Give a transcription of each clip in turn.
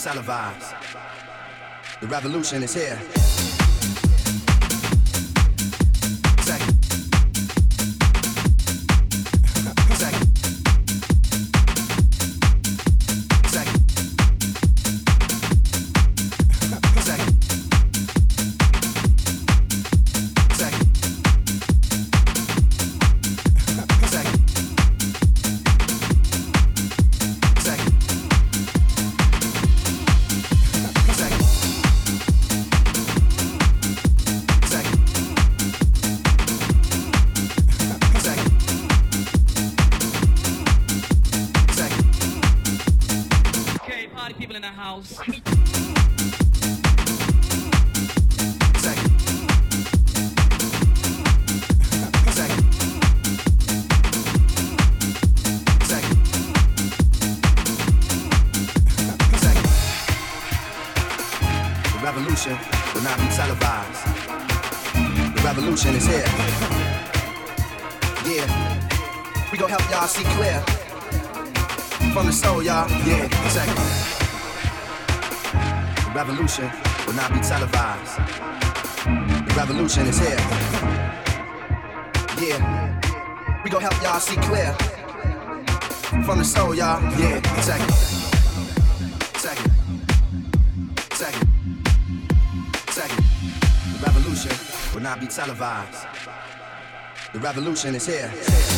salivized. The revolution is here. Revolution is here.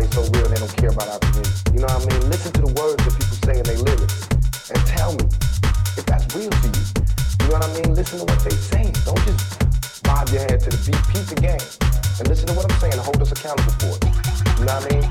somebody so real they don't care about our community. You know what I mean? Listen to the words that people say in their lyrics and tell me if that's real to you. You know what I mean? Listen to what they say. Don't just bob your head to the beat. peace of game and listen to what I'm saying and hold us accountable for it. You know what I mean?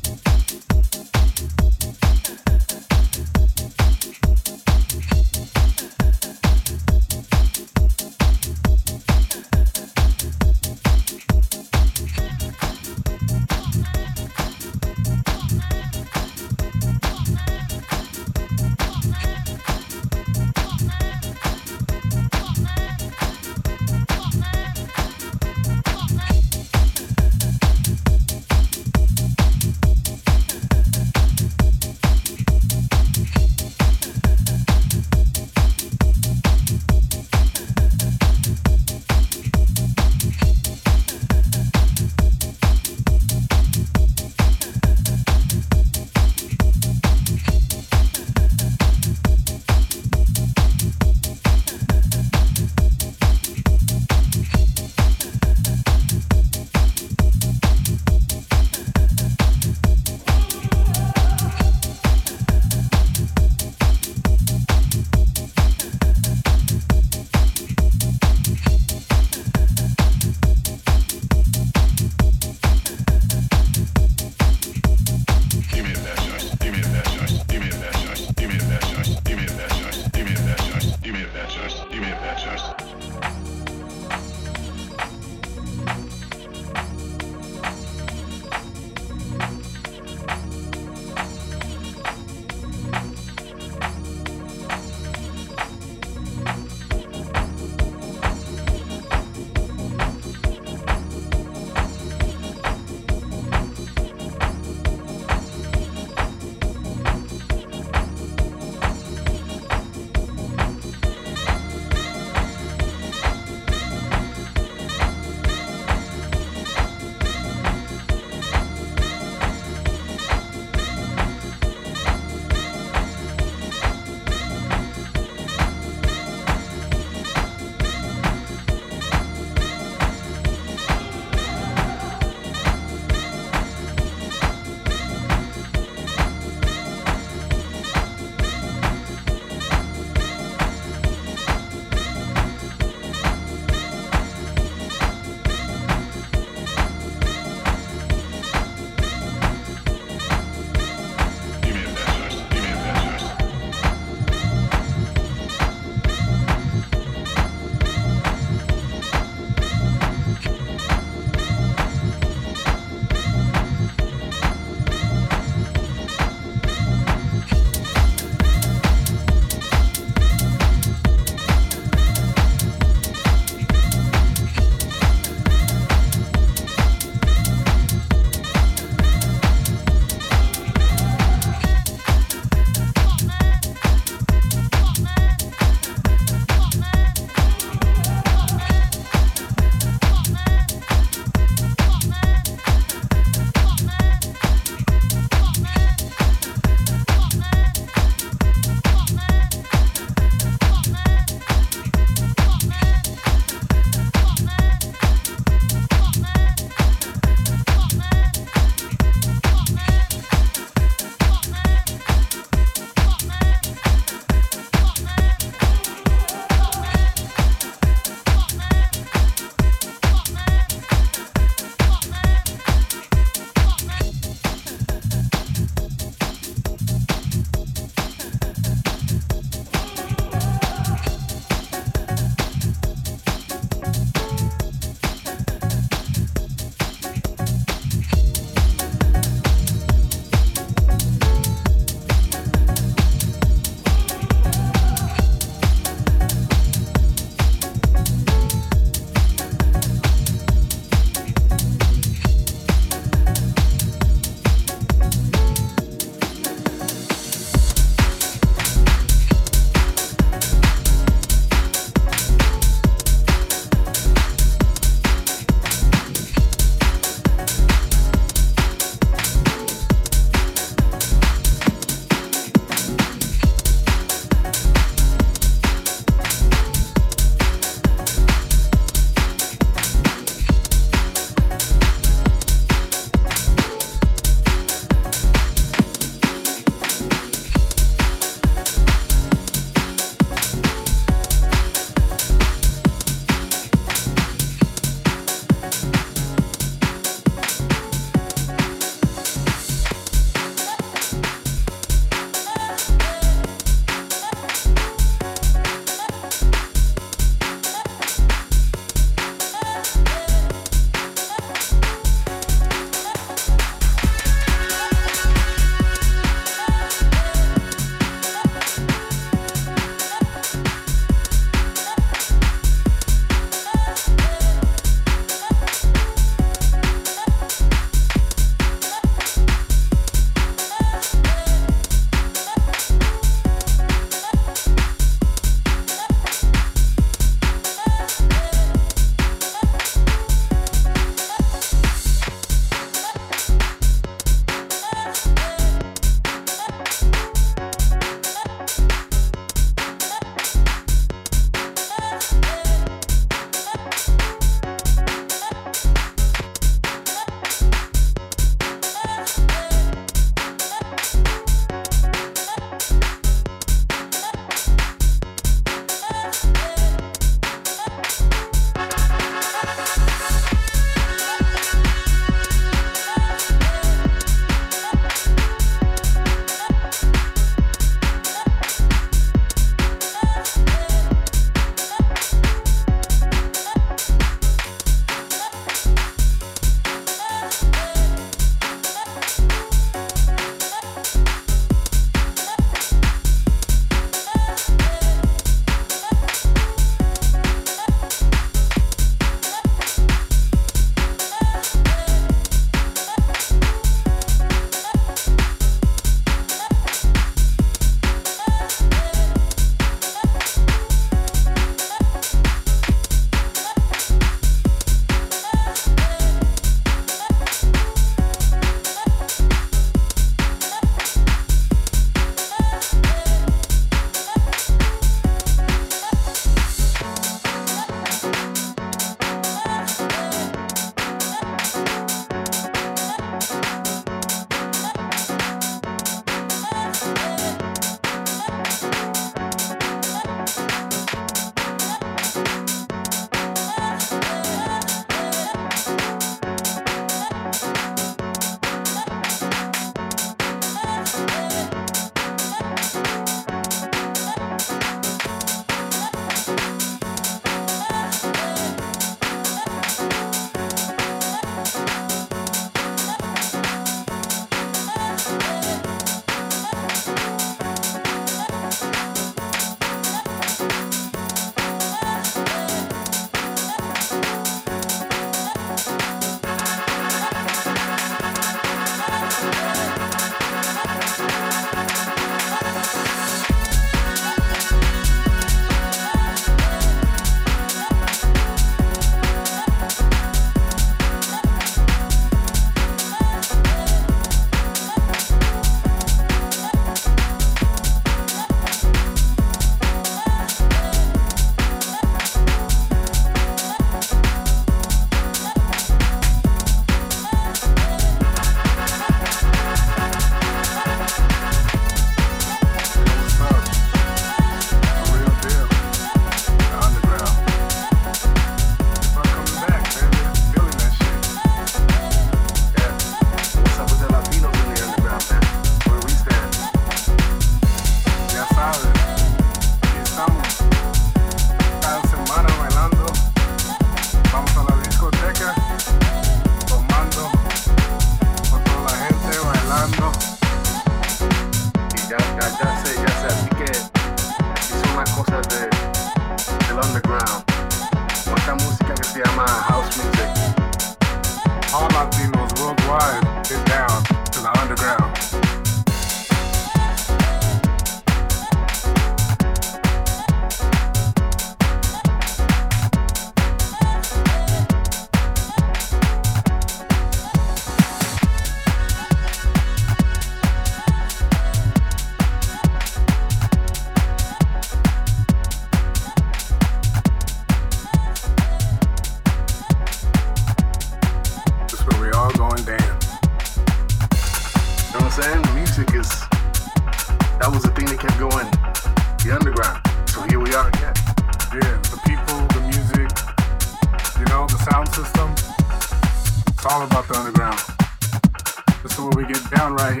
down right here,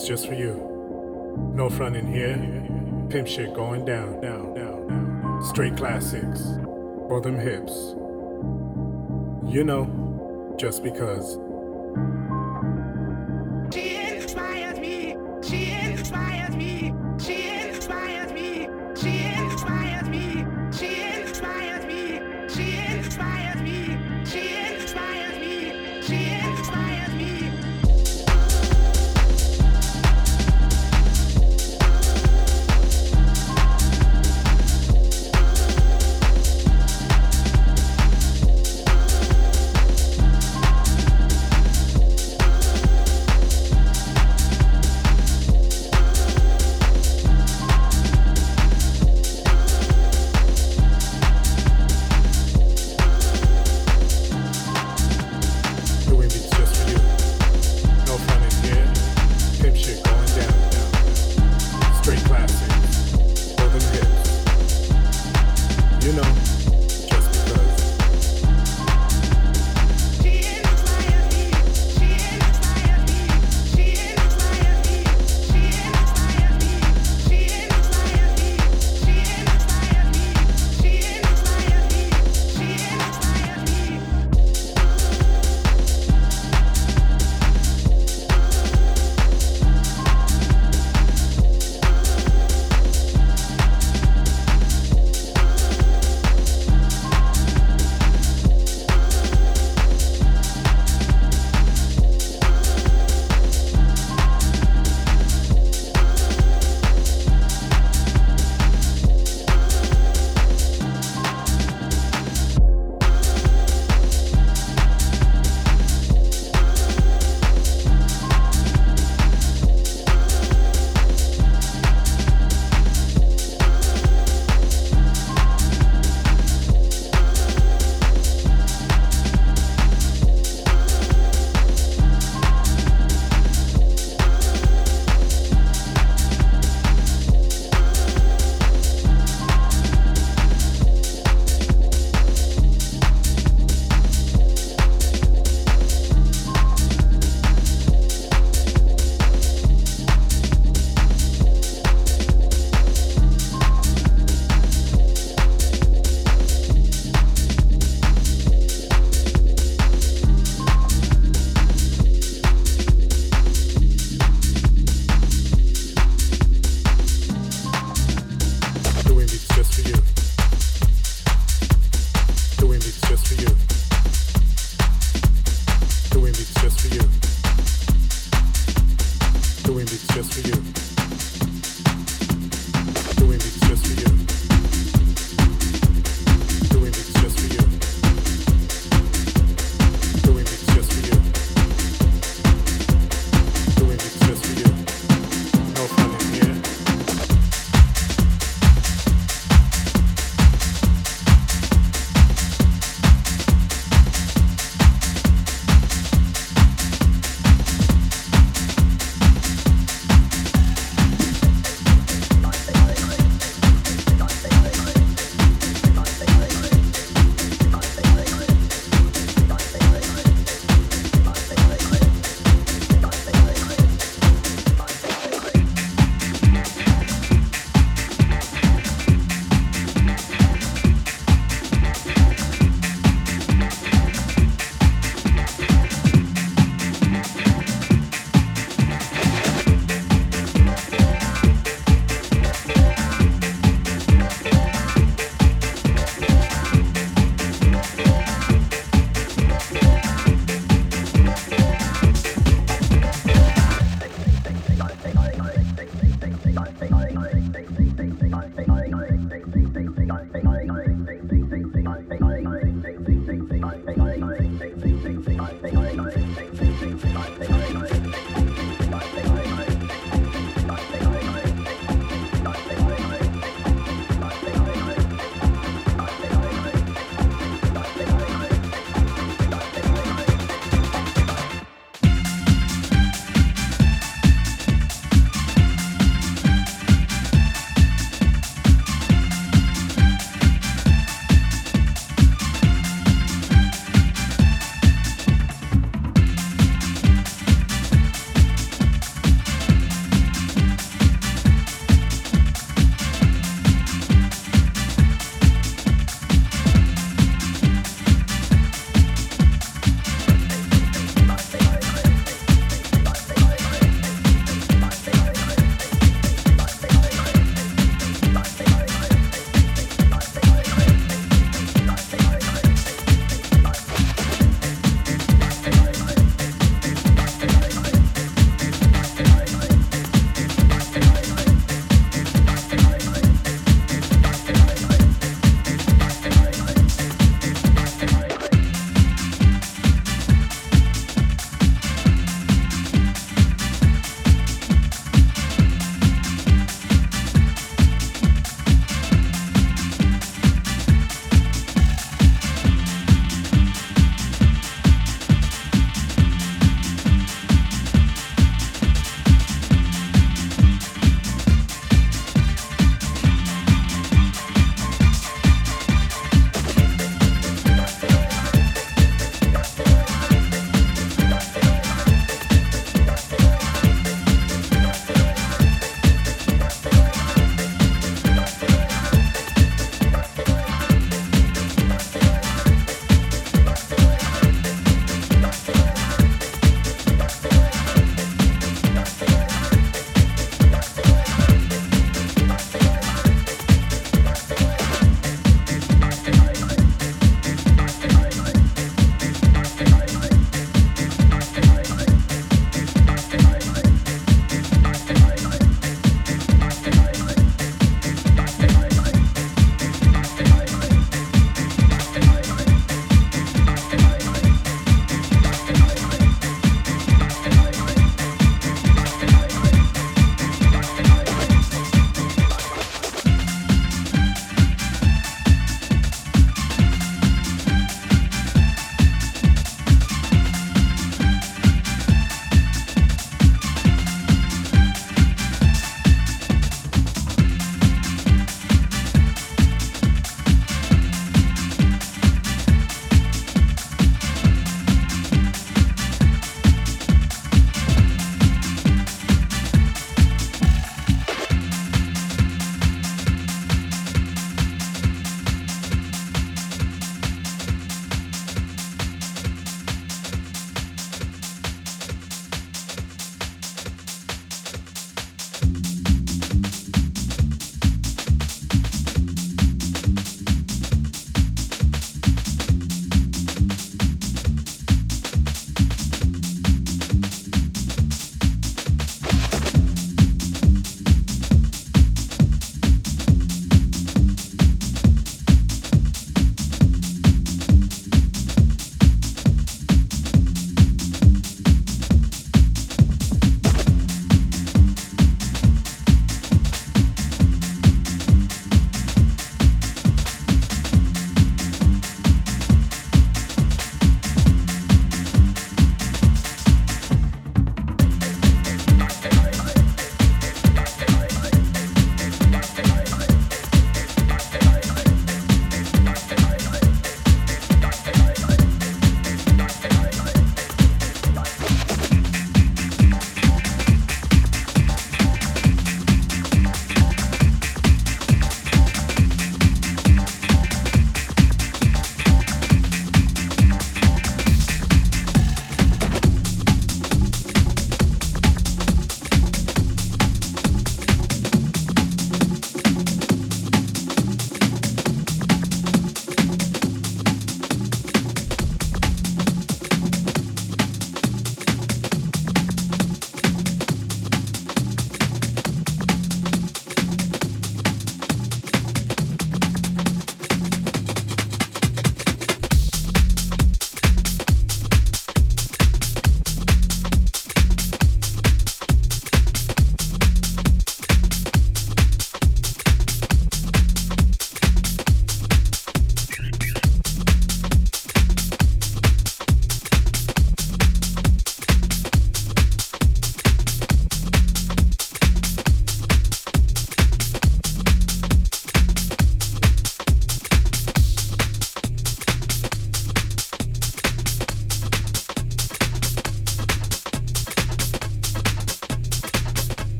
It's just for you. No front in here. Pimp shit going down. Down. Down. Straight classics. for them hips. You know, just because.